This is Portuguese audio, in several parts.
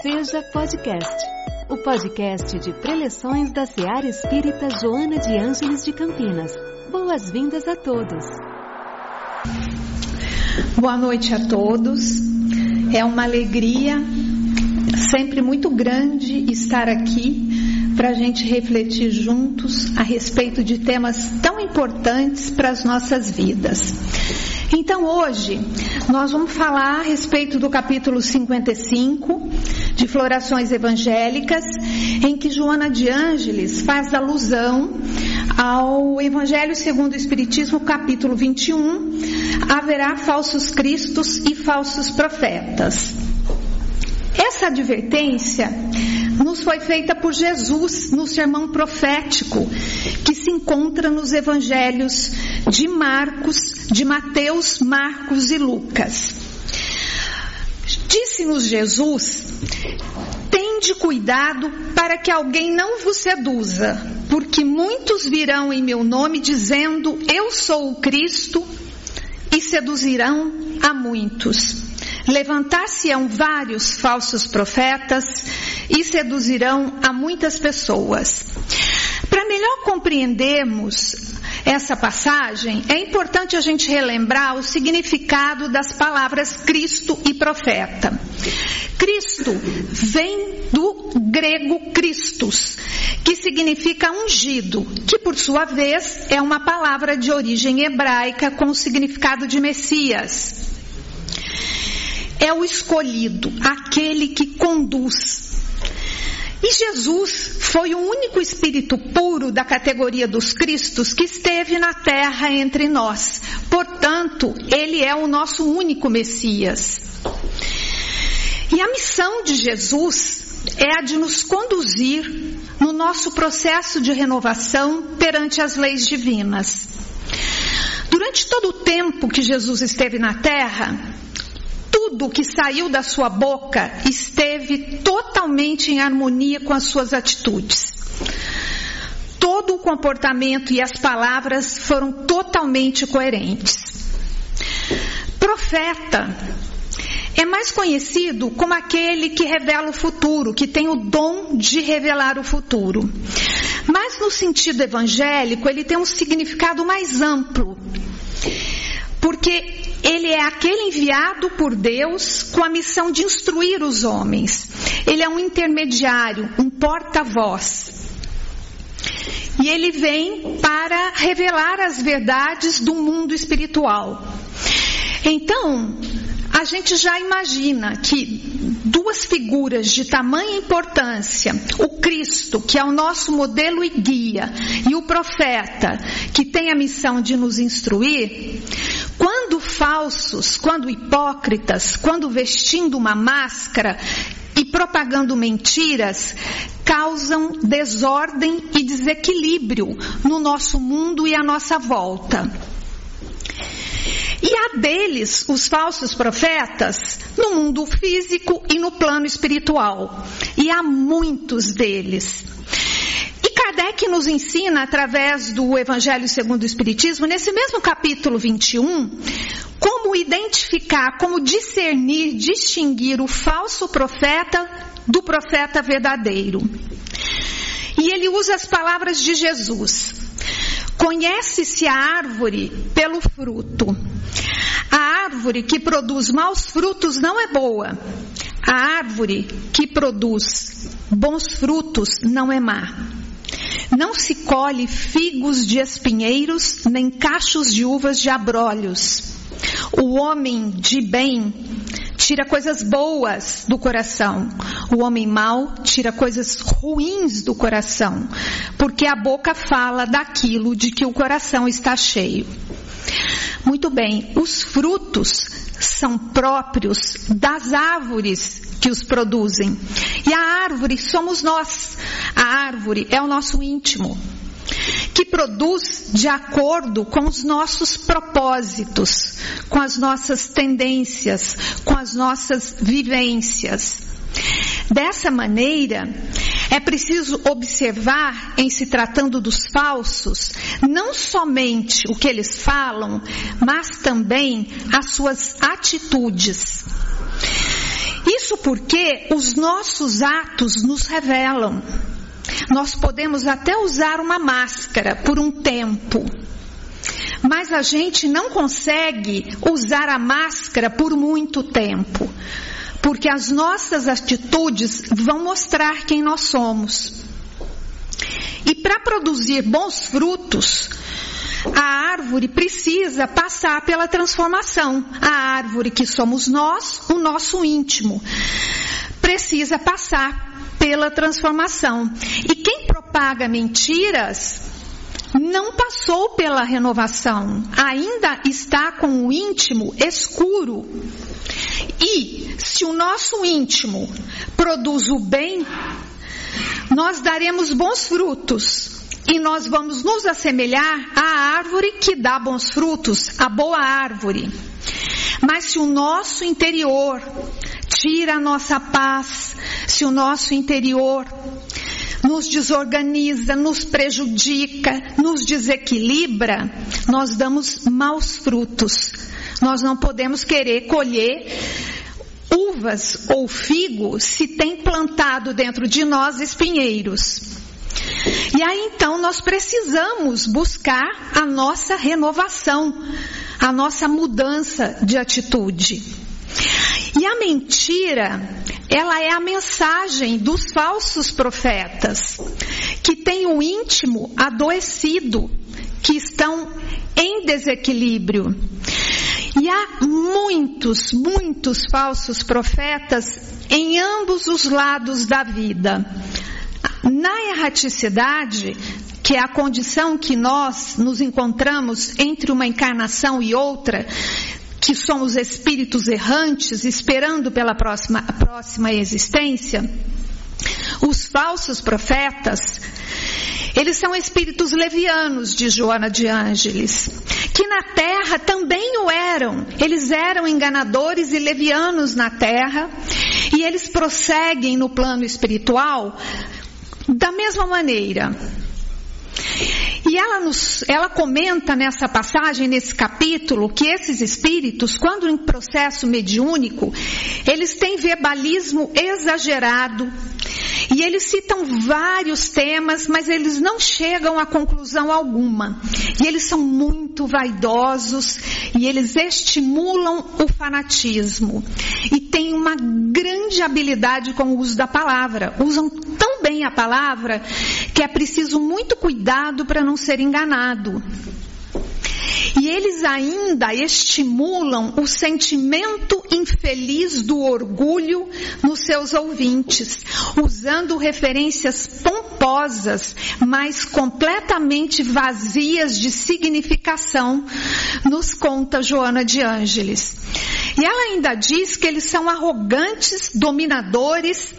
Seja Podcast, o podcast de preleções da Seara Espírita Joana de Ângeles de Campinas. Boas-vindas a todos. Boa noite a todos. É uma alegria sempre muito grande estar aqui para a gente refletir juntos a respeito de temas tão importantes para as nossas vidas. Então hoje nós vamos falar a respeito do capítulo 55 de Florações Evangélicas, em que Joana de Ângeles faz alusão ao Evangelho segundo o Espiritismo, capítulo 21, haverá falsos cristos e falsos profetas. Essa advertência nos foi feita por Jesus no sermão profético que se encontra nos evangelhos de Marcos, de Mateus, Marcos e Lucas. Disse-nos Jesus: Tende cuidado para que alguém não vos seduza, porque muitos virão em meu nome dizendo: Eu sou o Cristo, e seduzirão a muitos. Levantar-se-ão vários falsos profetas e seduzirão a muitas pessoas. Para melhor compreendermos essa passagem, é importante a gente relembrar o significado das palavras Cristo e profeta. Cristo vem do grego Christus, que significa ungido, que por sua vez é uma palavra de origem hebraica com o significado de Messias é o escolhido, aquele que conduz. E Jesus foi o único espírito puro da categoria dos Cristos que esteve na terra entre nós. Portanto, ele é o nosso único Messias. E a missão de Jesus é a de nos conduzir no nosso processo de renovação perante as leis divinas. Durante todo o tempo que Jesus esteve na terra, tudo que saiu da sua boca esteve totalmente em harmonia com as suas atitudes. Todo o comportamento e as palavras foram totalmente coerentes. Profeta é mais conhecido como aquele que revela o futuro, que tem o dom de revelar o futuro. Mas no sentido evangélico, ele tem um significado mais amplo. Porque ele é aquele enviado por Deus com a missão de instruir os homens. Ele é um intermediário, um porta-voz. E ele vem para revelar as verdades do mundo espiritual. Então, a gente já imagina que duas figuras de tamanha importância, o Cristo, que é o nosso modelo e guia, e o profeta, que tem a missão de nos instruir, falsos, quando hipócritas, quando vestindo uma máscara e propagando mentiras, causam desordem e desequilíbrio no nosso mundo e à nossa volta. E há deles, os falsos profetas, no mundo físico e no plano espiritual. E há muitos deles. E Kardec nos ensina, através do Evangelho segundo o Espiritismo, nesse mesmo capítulo 21, como identificar, como discernir, distinguir o falso profeta do profeta verdadeiro. E ele usa as palavras de Jesus. Conhece-se a árvore pelo fruto. A árvore que produz maus frutos não é boa. A árvore que produz bons frutos não é má. Não se colhe figos de espinheiros, nem cachos de uvas de abrolhos. O homem de bem tira coisas boas do coração. O homem mau tira coisas ruins do coração, porque a boca fala daquilo de que o coração está cheio. Muito bem, os frutos são próprios das árvores que os produzem. E a árvore somos nós. A árvore é o nosso íntimo que produz de acordo com os nossos propósitos, com as nossas tendências, com as nossas vivências. Dessa maneira, é preciso observar, em se tratando dos falsos, não somente o que eles falam, mas também as suas atitudes. Isso porque os nossos atos nos revelam. Nós podemos até usar uma máscara por um tempo, mas a gente não consegue usar a máscara por muito tempo, porque as nossas atitudes vão mostrar quem nós somos. E para produzir bons frutos, a árvore precisa passar pela transformação. A árvore que somos nós, o nosso íntimo, precisa passar pela transformação. E quem propaga mentiras não passou pela renovação, ainda está com o íntimo escuro. E se o nosso íntimo produz o bem, nós daremos bons frutos. E nós vamos nos assemelhar à árvore que dá bons frutos, a boa árvore. Mas se o nosso interior tira a nossa paz, se o nosso interior nos desorganiza, nos prejudica, nos desequilibra, nós damos maus frutos. Nós não podemos querer colher uvas ou figo se tem plantado dentro de nós espinheiros. E aí então nós precisamos buscar a nossa renovação, a nossa mudança de atitude. E a mentira, ela é a mensagem dos falsos profetas, que têm o íntimo adoecido, que estão em desequilíbrio. E há muitos, muitos falsos profetas em ambos os lados da vida. Na erraticidade, que é a condição que nós nos encontramos entre uma encarnação e outra, que somos espíritos errantes esperando pela próxima, próxima existência, os falsos profetas, eles são espíritos levianos de Joana de Ângeles, que na terra também o eram. Eles eram enganadores e levianos na terra, e eles prosseguem no plano espiritual da mesma maneira, e ela, nos, ela comenta nessa passagem, nesse capítulo, que esses espíritos, quando em processo mediúnico, eles têm verbalismo exagerado, e eles citam vários temas, mas eles não chegam a conclusão alguma. E eles são muito vaidosos e eles estimulam o fanatismo. E têm uma grande habilidade com o uso da palavra. Usam tão bem a palavra que é preciso muito cuidado para não ser enganado. E eles ainda estimulam o sentimento infeliz do orgulho nos seus ouvintes, usando referências pomposas, mas completamente vazias de significação, nos conta Joana de Ângeles. E ela ainda diz que eles são arrogantes, dominadores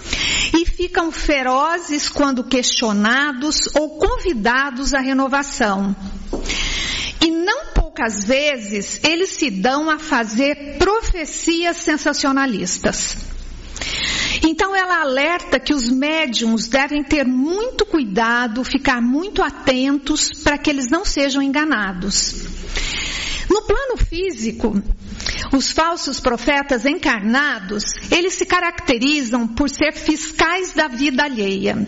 e ficam ferozes quando questionados ou convidados à renovação. E não poucas vezes eles se dão a fazer profecias sensacionalistas. Então ela alerta que os médiums devem ter muito cuidado, ficar muito atentos para que eles não sejam enganados. No plano físico, os falsos profetas encarnados, eles se caracterizam por ser fiscais da vida alheia.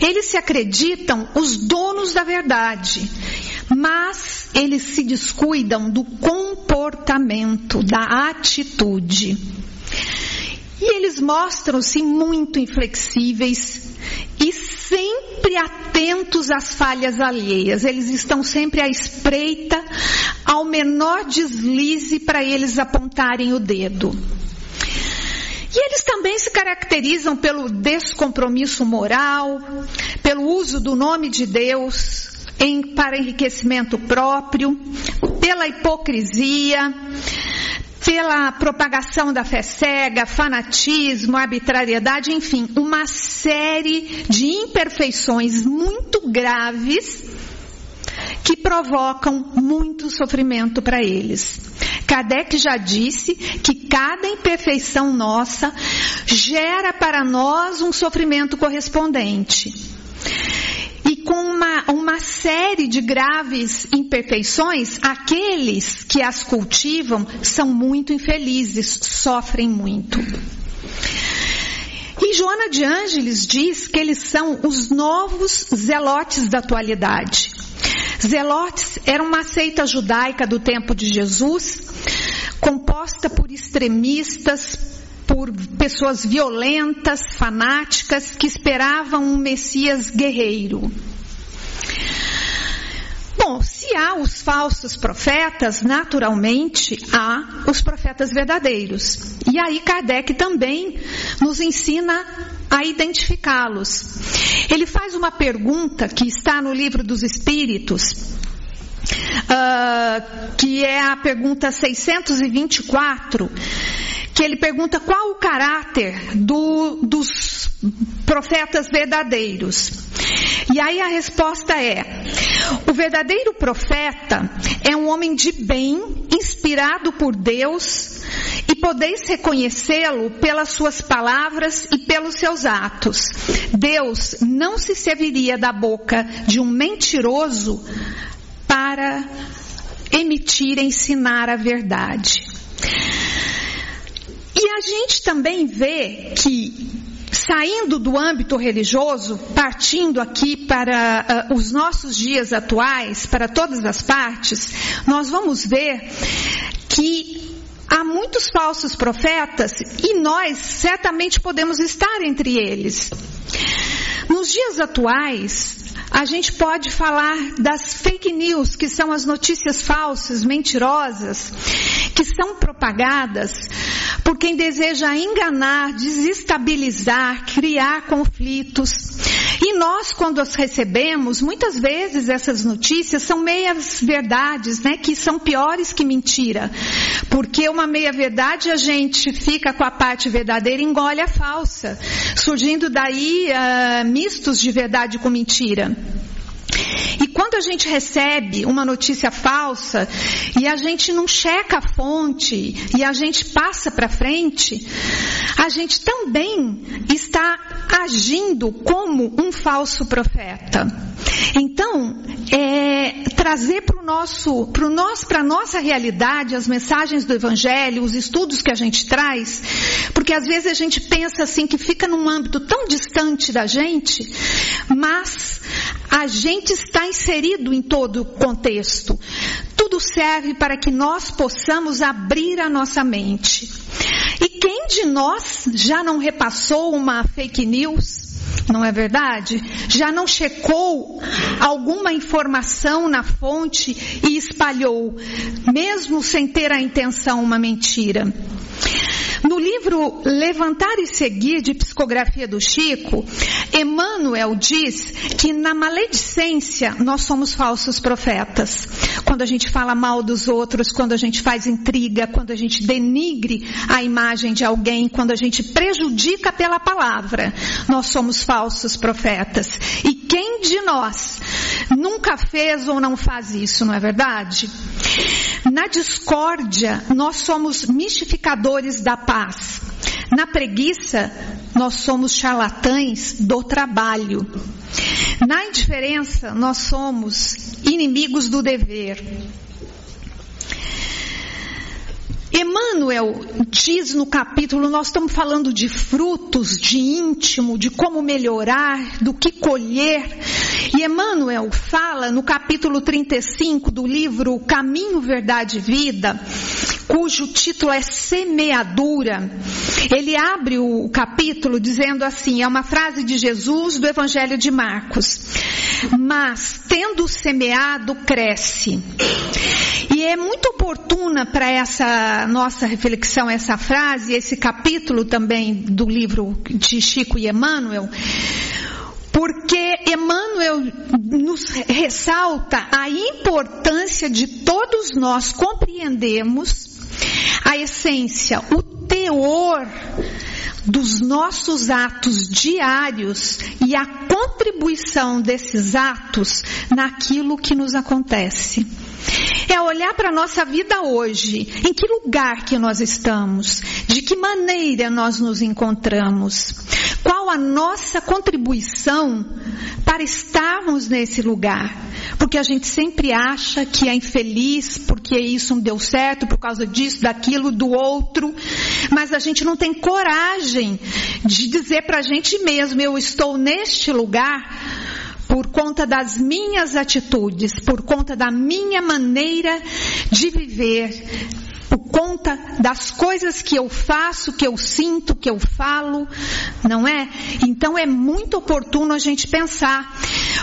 Eles se acreditam os donos da verdade, mas eles se descuidam do comportamento, da atitude. E eles mostram-se muito inflexíveis e sempre atentos às falhas alheias. Eles estão sempre à espreita ao menor deslize para eles apontarem o dedo. E eles também se caracterizam pelo descompromisso moral, pelo uso do nome de Deus em, para enriquecimento próprio, pela hipocrisia, pela propagação da fé cega, fanatismo, arbitrariedade, enfim, uma série de imperfeições muito graves que provocam muito sofrimento para eles. Kardec já disse que cada imperfeição nossa gera para nós um sofrimento correspondente. E com uma, uma série de graves imperfeições, aqueles que as cultivam são muito infelizes, sofrem muito. E Joana de Ângeles diz que eles são os novos zelotes da atualidade. Zelotes era uma seita judaica do tempo de Jesus, composta por extremistas, por pessoas violentas, fanáticas, que esperavam um Messias guerreiro. Bom, se há os falsos profetas, naturalmente há os profetas verdadeiros. E aí Kardec também nos ensina a identificá-los. Ele faz uma pergunta que está no livro dos Espíritos, uh, que é a pergunta 624 que ele pergunta qual o caráter do, dos profetas verdadeiros. E aí a resposta é: o verdadeiro profeta é um homem de bem, inspirado por Deus, podeis reconhecê-lo pelas suas palavras e pelos seus atos. Deus não se serviria da boca de um mentiroso para emitir, ensinar a verdade. E a gente também vê que saindo do âmbito religioso, partindo aqui para uh, os nossos dias atuais, para todas as partes, nós vamos ver que há muitos falsos profetas e nós certamente podemos estar entre eles. Nos dias atuais, a gente pode falar das fake news, que são as notícias falsas, mentirosas, que são propagadas por quem deseja enganar, desestabilizar, criar conflitos. E nós, quando as recebemos, muitas vezes essas notícias são meias verdades, né, que são piores que mentira. Porque uma meia verdade a gente fica com a parte verdadeira e engole a falsa, surgindo daí uh, mistos de verdade com mentira. E quando a gente recebe uma notícia falsa e a gente não checa a fonte e a gente passa para frente, a gente também está agindo como um falso profeta. Então, é, trazer para o nosso, para nós, para nossa realidade, as mensagens do Evangelho, os estudos que a gente traz, porque às vezes a gente pensa assim que fica num âmbito tão distante da gente, mas a gente está inserido em todo o contexto. Tudo serve para que nós possamos abrir a nossa mente. E quem de nós já não repassou uma fake news? Não é verdade? Já não checou alguma informação na fonte e espalhou, mesmo sem ter a intenção uma mentira. No livro Levantar e Seguir, de psicografia do Chico, Emmanuel diz que na maledicência nós somos falsos profetas. Quando a gente fala mal dos outros, quando a gente faz intriga, quando a gente denigre a imagem de alguém, quando a gente prejudica pela palavra, nós somos falsos profetas. E quem de nós nunca fez ou não faz isso, não é verdade? Na discórdia, nós somos mistificadores da paz. Na preguiça, nós somos charlatães do trabalho. Na indiferença, nós somos inimigos do dever. Emmanuel diz no capítulo, nós estamos falando de frutos, de íntimo, de como melhorar, do que colher. E Emmanuel fala no capítulo 35 do livro Caminho, Verdade e Vida, cujo título é Semeadura. Ele abre o capítulo dizendo assim, é uma frase de Jesus do Evangelho de Marcos. Mas, tendo semeado, cresce. E é muito oportuna para essa nossa reflexão, essa frase, esse capítulo também do livro de Chico e Emmanuel, porque Emmanuel nos ressalta a importância de todos nós compreendermos a essência, o teor dos nossos atos diários e a contribuição desses atos naquilo que nos acontece. É olhar para a nossa vida hoje, em que lugar que nós estamos, de que maneira nós nos encontramos, qual a nossa contribuição para estarmos nesse lugar. Porque a gente sempre acha que é infeliz, porque isso não deu certo, por causa disso, daquilo, do outro, mas a gente não tem coragem de dizer para a gente mesmo: eu estou neste lugar por conta das minhas atitudes, por conta da minha maneira de viver, por conta das coisas que eu faço, que eu sinto, que eu falo, não é? Então é muito oportuno a gente pensar,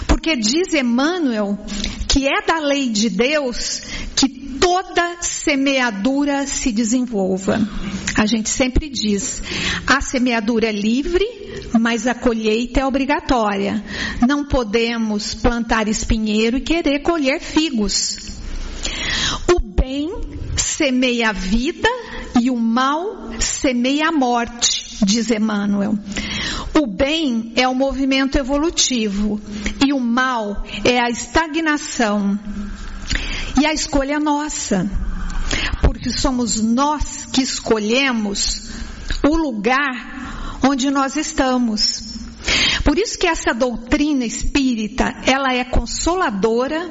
porque diz Emmanuel que é da lei de Deus que toda semeadura se desenvolva. A gente sempre diz, a semeadura é livre, mas a colheita é obrigatória. Não podemos plantar espinheiro e querer colher figos. O bem semeia a vida e o mal semeia a morte, diz Emmanuel. O bem é o movimento evolutivo e o mal é a estagnação. E a escolha é nossa, porque somos nós que escolhemos o lugar onde nós estamos. Por isso que essa doutrina espírita, ela é consoladora,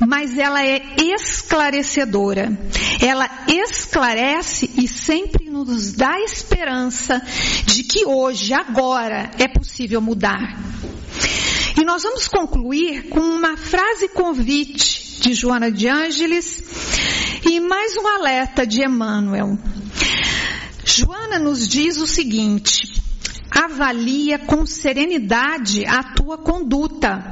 mas ela é esclarecedora. Ela esclarece e sempre nos dá esperança de que hoje, agora, é possível mudar. E nós vamos concluir com uma frase convite de Joana de Ângeles e mais um alerta de Emmanuel. Joana nos diz o seguinte: avalia com serenidade a tua conduta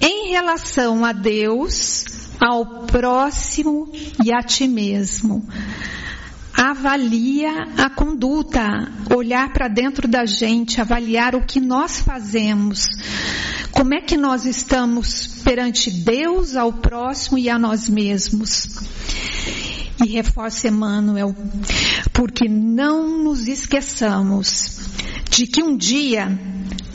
em relação a Deus, ao próximo e a ti mesmo. Avalia a conduta, olhar para dentro da gente, avaliar o que nós fazemos. Como é que nós estamos perante Deus, ao próximo e a nós mesmos? E reforça Emmanuel, porque não nos esqueçamos de que um dia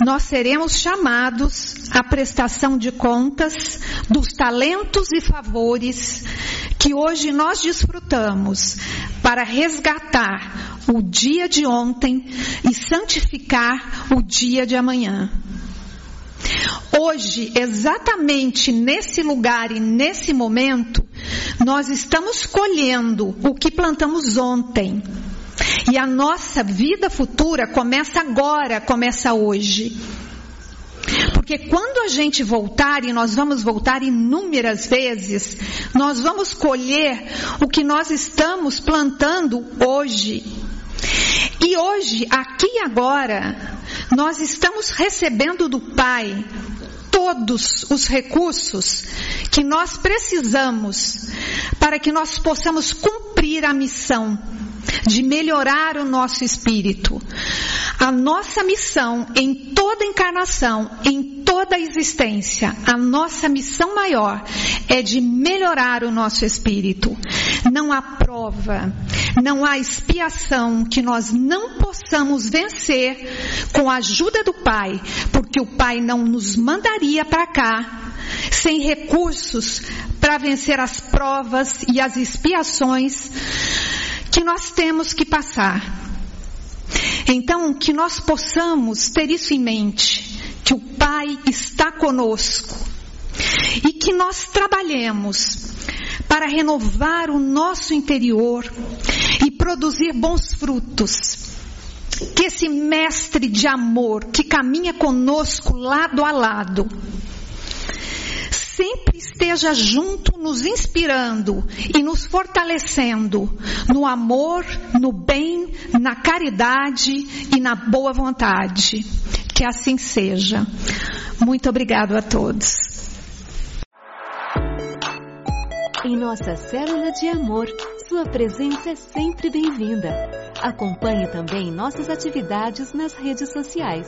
nós seremos chamados à prestação de contas dos talentos e favores que hoje nós desfrutamos para resgatar o dia de ontem e santificar o dia de amanhã. Hoje, exatamente nesse lugar e nesse momento, nós estamos colhendo o que plantamos ontem. E a nossa vida futura começa agora, começa hoje. Porque quando a gente voltar, e nós vamos voltar inúmeras vezes, nós vamos colher o que nós estamos plantando hoje. E hoje, aqui e agora, nós estamos recebendo do Pai todos os recursos que nós precisamos para que nós possamos cumprir a missão de melhorar o nosso espírito. A nossa missão em toda encarnação, em toda existência, a nossa missão maior é de melhorar o nosso espírito. Não há prova, não há expiação que nós não possamos vencer com a ajuda do Pai, porque o Pai não nos mandaria para cá sem recursos para vencer as provas e as expiações que nós temos que passar. Então, que nós possamos ter isso em mente, que o Pai está conosco e que nós trabalhemos para renovar o nosso interior e produzir bons frutos. Que esse mestre de amor que caminha conosco lado a lado, sempre esteja junto, nos inspirando e nos fortalecendo no amor, no bem, na caridade e na boa vontade. Que assim seja. Muito obrigado a todos. Em nossa célula de amor, sua presença é sempre bem-vinda. Acompanhe também nossas atividades nas redes sociais.